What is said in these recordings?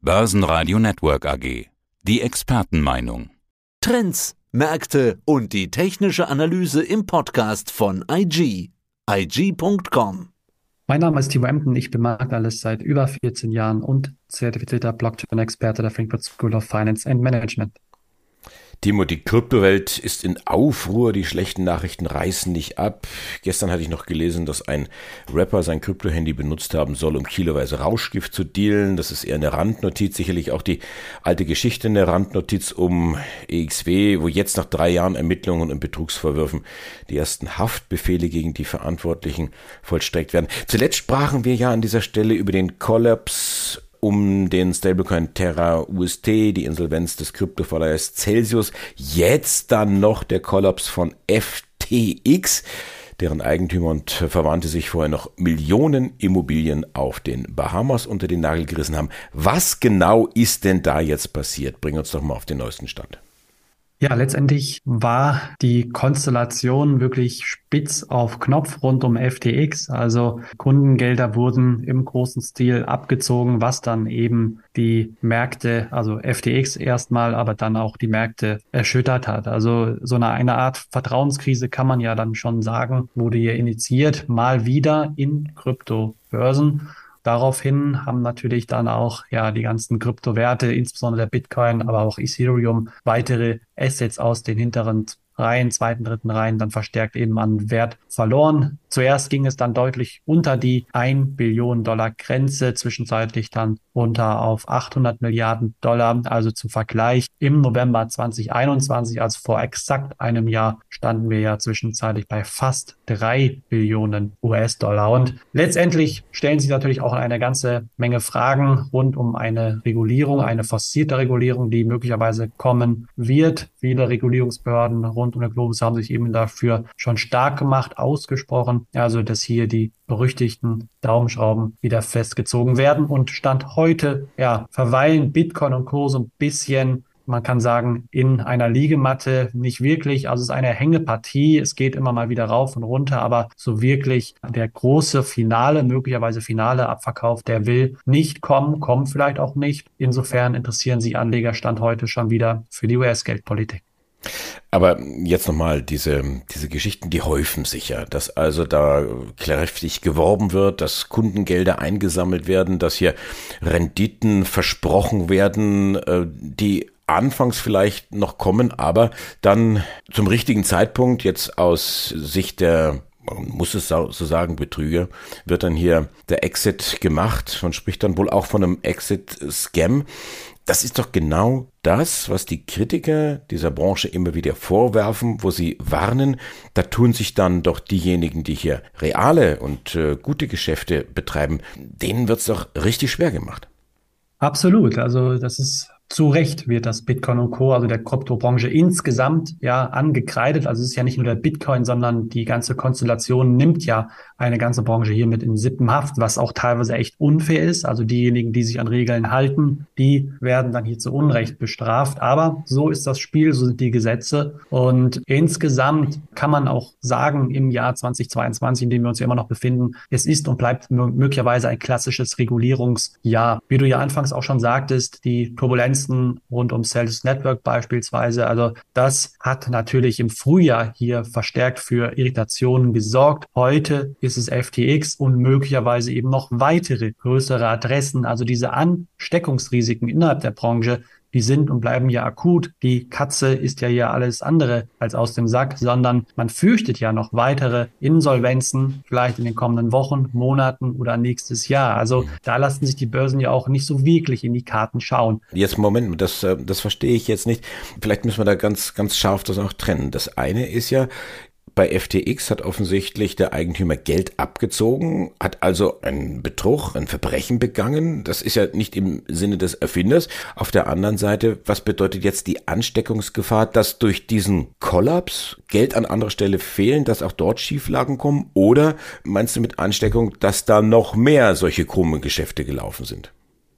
Börsenradio Network AG. Die Expertenmeinung. Trends, Märkte und die technische Analyse im Podcast von IG. IG.com. Mein Name ist Timo Emden, ich bin Marktanalyst seit über 14 Jahren und zertifizierter Blockchain-Experte der Frankfurt School of Finance and Management. Timo, die Kryptowelt ist in Aufruhr, die schlechten Nachrichten reißen nicht ab. Gestern hatte ich noch gelesen, dass ein Rapper sein Kryptohandy benutzt haben soll, um kiloweise Rauschgift zu dealen. Das ist eher eine Randnotiz, sicherlich auch die alte Geschichte in der Randnotiz um EXW, wo jetzt nach drei Jahren Ermittlungen und Betrugsvorwürfen die ersten Haftbefehle gegen die Verantwortlichen vollstreckt werden. Zuletzt sprachen wir ja an dieser Stelle über den Kollaps um den Stablecoin Terra UST, die Insolvenz des Kryptoverleihers Celsius, jetzt dann noch der Kollaps von FTX, deren Eigentümer und Verwandte sich vorher noch Millionen Immobilien auf den Bahamas unter den Nagel gerissen haben. Was genau ist denn da jetzt passiert? Bring uns doch mal auf den neuesten Stand. Ja, letztendlich war die Konstellation wirklich spitz auf Knopf rund um FTX. Also Kundengelder wurden im großen Stil abgezogen, was dann eben die Märkte, also FTX erstmal, aber dann auch die Märkte erschüttert hat. Also so eine, eine Art Vertrauenskrise kann man ja dann schon sagen, wurde hier initiiert, mal wieder in Kryptobörsen. Daraufhin haben natürlich dann auch ja die ganzen Kryptowerte, insbesondere der Bitcoin, aber auch Ethereum, weitere Assets aus den hinteren Reihen, zweiten, dritten Reihen dann verstärkt eben an Wert verloren. Zuerst ging es dann deutlich unter die 1 Billion Dollar Grenze, zwischenzeitlich dann runter auf 800 Milliarden Dollar. Also zum Vergleich im November 2021, also vor exakt einem Jahr, standen wir ja zwischenzeitlich bei fast 3 Billionen US-Dollar. Und letztendlich stellen sich natürlich auch eine ganze Menge Fragen rund um eine Regulierung, eine forcierte Regulierung, die möglicherweise kommen wird. Viele Regulierungsbehörden rund rund um den Globus haben sich eben dafür schon stark gemacht, ausgesprochen. Also, dass hier die berüchtigten Daumenschrauben wieder festgezogen werden. Und Stand heute, ja, verweilen Bitcoin und Co. so ein bisschen man kann sagen, in einer Liegematte nicht wirklich. Also es ist eine Hängepartie. Es geht immer mal wieder rauf und runter, aber so wirklich der große Finale, möglicherweise finale Abverkauf, der will nicht kommen, kommt vielleicht auch nicht. Insofern interessieren sich Anleger Stand heute schon wieder für die US-Geldpolitik. Aber jetzt nochmal, diese, diese Geschichten, die häufen sich ja, dass also da kräftig geworben wird, dass Kundengelder eingesammelt werden, dass hier Renditen versprochen werden, äh, die anfangs vielleicht noch kommen, aber dann zum richtigen Zeitpunkt jetzt aus Sicht der man muss es so sagen, Betrüger, wird dann hier der Exit gemacht. Man spricht dann wohl auch von einem Exit-Scam. Das ist doch genau das, was die Kritiker dieser Branche immer wieder vorwerfen, wo sie warnen. Da tun sich dann doch diejenigen, die hier reale und äh, gute Geschäfte betreiben, denen wird's doch richtig schwer gemacht. Absolut. Also das ist zu Recht wird das Bitcoin und Co., also der Kryptobranche insgesamt ja angekreidet. Also es ist ja nicht nur der Bitcoin, sondern die ganze Konstellation nimmt ja eine ganze Branche hier mit in Sippenhaft, was auch teilweise echt unfair ist. Also diejenigen, die sich an Regeln halten, die werden dann hier zu Unrecht bestraft. Aber so ist das Spiel, so sind die Gesetze. Und insgesamt kann man auch sagen, im Jahr 2022, in dem wir uns ja immer noch befinden, es ist und bleibt möglicherweise ein klassisches Regulierungsjahr. Wie du ja anfangs auch schon sagtest, die Turbulenz Grenzen rund um Celsius Network beispielsweise. Also das hat natürlich im Frühjahr hier verstärkt für Irritationen gesorgt. Heute ist es FTX und möglicherweise eben noch weitere größere Adressen. Also diese Ansteckungsrisiken innerhalb der Branche die sind und bleiben ja akut. Die Katze ist ja hier alles andere als aus dem Sack, sondern man fürchtet ja noch weitere Insolvenzen, vielleicht in den kommenden Wochen, Monaten oder nächstes Jahr. Also da lassen sich die Börsen ja auch nicht so wirklich in die Karten schauen. Jetzt Moment, das, äh, das verstehe ich jetzt nicht. Vielleicht müssen wir da ganz, ganz scharf das auch trennen. Das eine ist ja, bei FTX hat offensichtlich der Eigentümer Geld abgezogen, hat also einen Betrug, ein Verbrechen begangen. Das ist ja nicht im Sinne des Erfinders. Auf der anderen Seite, was bedeutet jetzt die Ansteckungsgefahr, dass durch diesen Kollaps Geld an anderer Stelle fehlen, dass auch dort Schieflagen kommen? Oder meinst du mit Ansteckung, dass da noch mehr solche krummen Geschäfte gelaufen sind?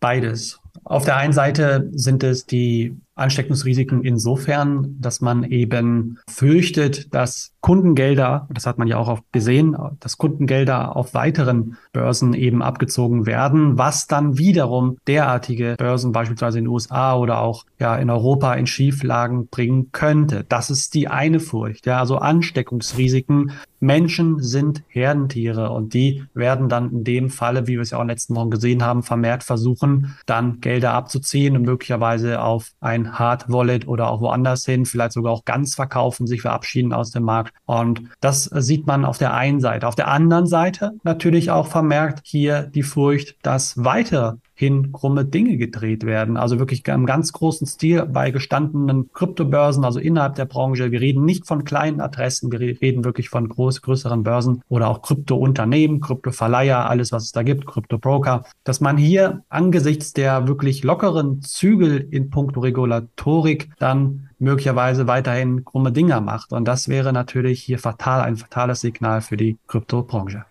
Beides. Auf der einen Seite sind es die Ansteckungsrisiken insofern, dass man eben fürchtet, dass Kundengelder, das hat man ja auch gesehen, dass Kundengelder auf weiteren Börsen eben abgezogen werden, was dann wiederum derartige Börsen beispielsweise in den USA oder auch ja in Europa in Schieflagen bringen könnte. Das ist die eine Furcht. Ja, also Ansteckungsrisiken. Menschen sind Herdentiere und die werden dann in dem Falle, wie wir es ja auch in den letzten Wochen gesehen haben, vermehrt versuchen, dann Gelder abzuziehen und möglicherweise auf ein Hard Wallet oder auch woanders hin, vielleicht sogar auch ganz verkaufen, sich verabschieden aus dem Markt. Und das sieht man auf der einen Seite. Auf der anderen Seite natürlich auch vermerkt hier die Furcht, dass weitere hin krumme Dinge gedreht werden. Also wirklich im ganz großen Stil bei gestandenen Kryptobörsen, also innerhalb der Branche. Wir reden nicht von kleinen Adressen, wir reden wirklich von groß, größeren Börsen oder auch Kryptounternehmen, Kryptoverleiher, alles, was es da gibt, Kryptobroker, dass man hier angesichts der wirklich lockeren Zügel in puncto Regulatorik dann möglicherweise weiterhin krumme Dinger macht. Und das wäre natürlich hier fatal, ein fatales Signal für die Kryptobranche.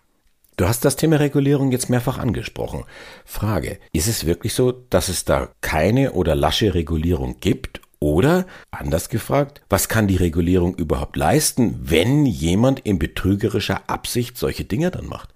Du hast das Thema Regulierung jetzt mehrfach angesprochen. Frage, ist es wirklich so, dass es da keine oder lasche Regulierung gibt? Oder, anders gefragt, was kann die Regulierung überhaupt leisten, wenn jemand in betrügerischer Absicht solche Dinge dann macht?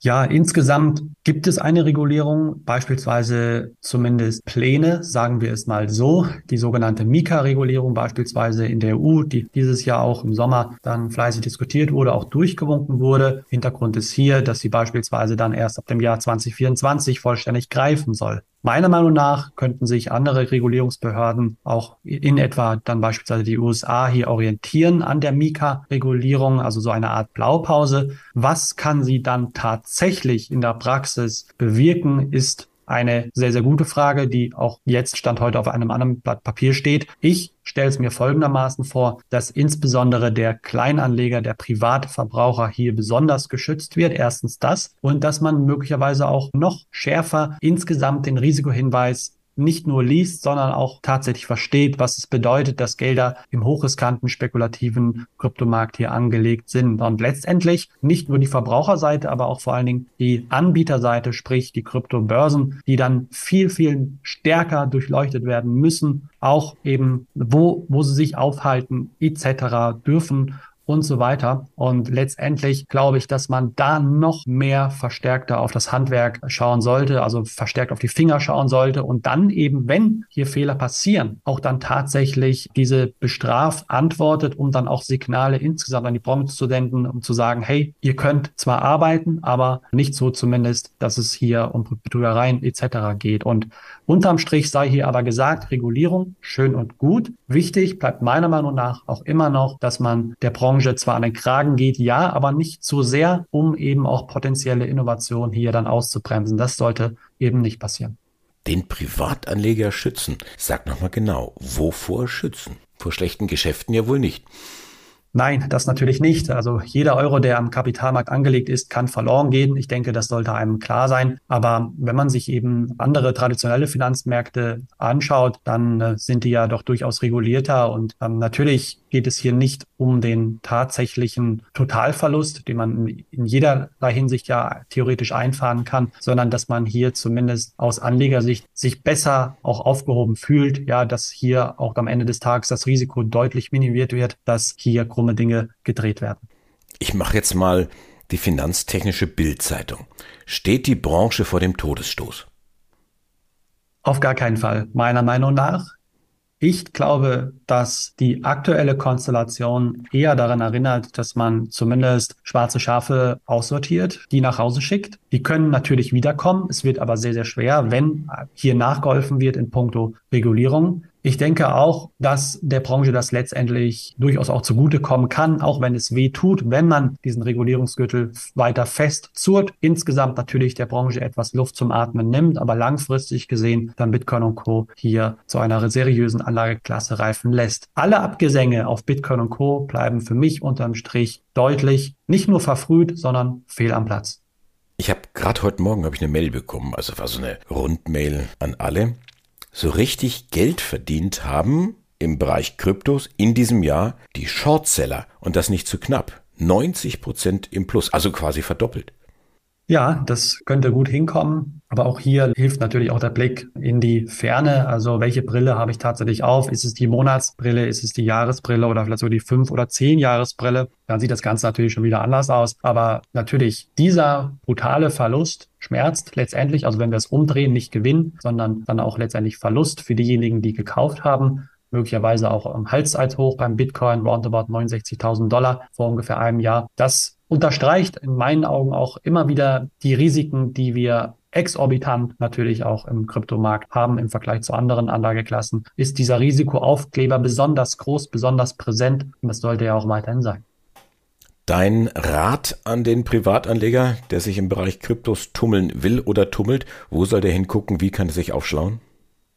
Ja, insgesamt gibt es eine Regulierung, beispielsweise zumindest Pläne, sagen wir es mal so, die sogenannte Mika-Regulierung beispielsweise in der EU, die dieses Jahr auch im Sommer dann fleißig diskutiert wurde, auch durchgewunken wurde. Hintergrund ist hier, dass sie beispielsweise dann erst ab dem Jahr 2024 vollständig greifen soll. Meiner Meinung nach könnten sich andere Regulierungsbehörden auch in etwa dann beispielsweise die USA hier orientieren an der Mika-Regulierung, also so eine Art Blaupause. Was kann sie dann tatsächlich in der Praxis bewirken, ist eine sehr, sehr gute Frage, die auch jetzt Stand heute auf einem anderen Blatt Papier steht. Ich stelle es mir folgendermaßen vor, dass insbesondere der Kleinanleger, der private Verbraucher hier besonders geschützt wird. Erstens das und dass man möglicherweise auch noch schärfer insgesamt den Risikohinweis nicht nur liest, sondern auch tatsächlich versteht, was es bedeutet, dass Gelder im hochriskanten spekulativen Kryptomarkt hier angelegt sind. Und letztendlich nicht nur die Verbraucherseite, aber auch vor allen Dingen die Anbieterseite, sprich die Kryptobörsen, die dann viel, viel stärker durchleuchtet werden müssen, auch eben wo, wo sie sich aufhalten etc. dürfen und so weiter. Und letztendlich glaube ich, dass man da noch mehr verstärkter auf das Handwerk schauen sollte, also verstärkt auf die Finger schauen sollte und dann eben, wenn hier Fehler passieren, auch dann tatsächlich diese bestraft antwortet, um dann auch Signale insgesamt an die Branche zu senden, um zu sagen, hey, ihr könnt zwar arbeiten, aber nicht so zumindest, dass es hier um Betrügereien etc. geht. Und unterm Strich sei hier aber gesagt, Regulierung schön und gut. Wichtig bleibt meiner Meinung nach auch immer noch, dass man der Branche Branche zwar an den Kragen geht, ja, aber nicht zu sehr, um eben auch potenzielle Innovationen hier dann auszubremsen. Das sollte eben nicht passieren. Den Privatanleger schützen. Sag nochmal genau, wovor schützen? Vor schlechten Geschäften ja wohl nicht. Nein, das natürlich nicht. Also jeder Euro, der am Kapitalmarkt angelegt ist, kann verloren gehen. Ich denke, das sollte einem klar sein. Aber wenn man sich eben andere traditionelle Finanzmärkte anschaut, dann äh, sind die ja doch durchaus regulierter. Und ähm, natürlich geht es hier nicht um den tatsächlichen Totalverlust, den man in jederlei Hinsicht ja theoretisch einfahren kann, sondern dass man hier zumindest aus Anlegersicht sich besser auch aufgehoben fühlt. Ja, dass hier auch am Ende des Tages das Risiko deutlich minimiert wird, dass hier krumme Dinge gedreht werden. Ich mache jetzt mal die finanztechnische Bildzeitung. Steht die Branche vor dem Todesstoß? Auf gar keinen Fall. Meiner Meinung nach ich glaube, dass die aktuelle Konstellation eher daran erinnert, dass man zumindest schwarze Schafe aussortiert, die nach Hause schickt. Die können natürlich wiederkommen. Es wird aber sehr, sehr schwer, wenn hier nachgeholfen wird in puncto Regulierung. Ich denke auch, dass der Branche das letztendlich durchaus auch zugutekommen kann, auch wenn es weh tut, wenn man diesen Regulierungsgürtel weiter festzurrt. Insgesamt natürlich der Branche etwas Luft zum Atmen nimmt, aber langfristig gesehen dann Bitcoin und Co. hier zu einer seriösen Anlageklasse reifen lässt. Alle Abgesänge auf Bitcoin und Co. bleiben für mich unterm Strich deutlich nicht nur verfrüht, sondern fehl am Platz. Ich habe gerade heute Morgen habe ich eine Mail bekommen, also war so eine Rundmail an alle so richtig Geld verdient haben im Bereich Kryptos in diesem Jahr die Shortseller und das nicht zu knapp. 90 Prozent im Plus, also quasi verdoppelt. Ja, das könnte gut hinkommen. Aber auch hier hilft natürlich auch der Blick in die Ferne. Also welche Brille habe ich tatsächlich auf? Ist es die Monatsbrille? Ist es die Jahresbrille oder vielleicht so die fünf oder zehn Jahresbrille? Dann sieht das Ganze natürlich schon wieder anders aus. Aber natürlich dieser brutale Verlust schmerzt letztendlich. Also wenn wir es umdrehen, nicht Gewinn, sondern dann auch letztendlich Verlust für diejenigen, die gekauft haben möglicherweise auch am Halszeithoch beim Bitcoin, roundabout 69.000 Dollar vor ungefähr einem Jahr. Das unterstreicht in meinen Augen auch immer wieder die Risiken, die wir exorbitant natürlich auch im Kryptomarkt haben im Vergleich zu anderen Anlageklassen, ist dieser Risikoaufkleber besonders groß, besonders präsent und das sollte ja auch weiterhin sein. Dein Rat an den Privatanleger, der sich im Bereich Kryptos tummeln will oder tummelt, wo soll der hingucken, wie kann er sich aufschlauen?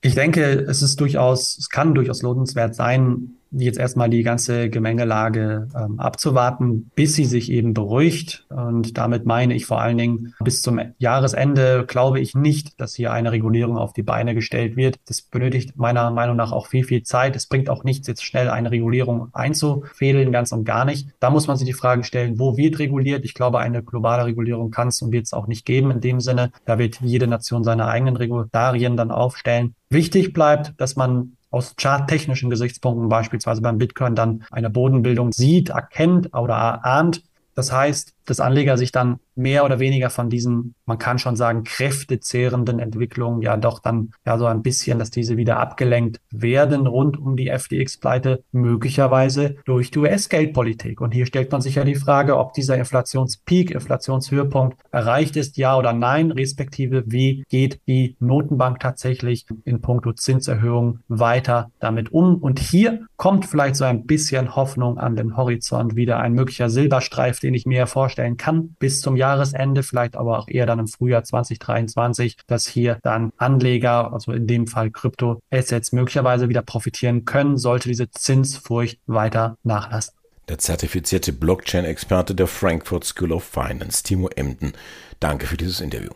Ich denke, es ist durchaus, es kann durchaus lohnenswert sein, jetzt erstmal die ganze Gemengelage ähm, abzuwarten, bis sie sich eben beruhigt. Und damit meine ich vor allen Dingen, bis zum Jahresende glaube ich nicht, dass hier eine Regulierung auf die Beine gestellt wird. Das benötigt meiner Meinung nach auch viel, viel Zeit. Es bringt auch nichts, jetzt schnell eine Regulierung einzufädeln, ganz und gar nicht. Da muss man sich die Frage stellen, wo wird reguliert? Ich glaube, eine globale Regulierung kann es und wird es auch nicht geben in dem Sinne. Da wird jede Nation seine eigenen Regularien dann aufstellen. Wichtig bleibt, dass man aus charttechnischen Gesichtspunkten beispielsweise beim Bitcoin dann eine Bodenbildung sieht, erkennt oder erahnt. Das heißt, dass Anleger sich dann mehr oder weniger von diesen, man kann schon sagen, kräftezehrenden Entwicklungen ja doch dann ja so ein bisschen, dass diese wieder abgelenkt werden rund um die FTX-Pleite, möglicherweise durch die US-Geldpolitik. Und hier stellt man sich ja die Frage, ob dieser Inflationspeak, Inflationshöhepunkt erreicht ist, ja oder nein, respektive wie geht die Notenbank tatsächlich in puncto Zinserhöhung weiter damit um. Und hier kommt vielleicht so ein bisschen Hoffnung an den Horizont, wieder ein möglicher Silberstreif, den ich mir vorstelle vorstellen kann, bis zum Jahresende, vielleicht aber auch eher dann im Frühjahr 2023, dass hier dann Anleger, also in dem Fall Kryptoassets, möglicherweise wieder profitieren können, sollte diese Zinsfurcht weiter nachlassen. Der zertifizierte Blockchain-Experte der Frankfurt School of Finance, Timo Emden. Danke für dieses Interview.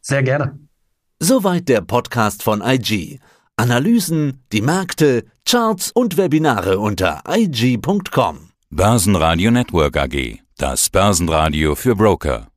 Sehr gerne. Soweit der Podcast von IG. Analysen, die Märkte, Charts und Webinare unter IG.com. Börsenradio Network AG. Das Börsenradio für Broker.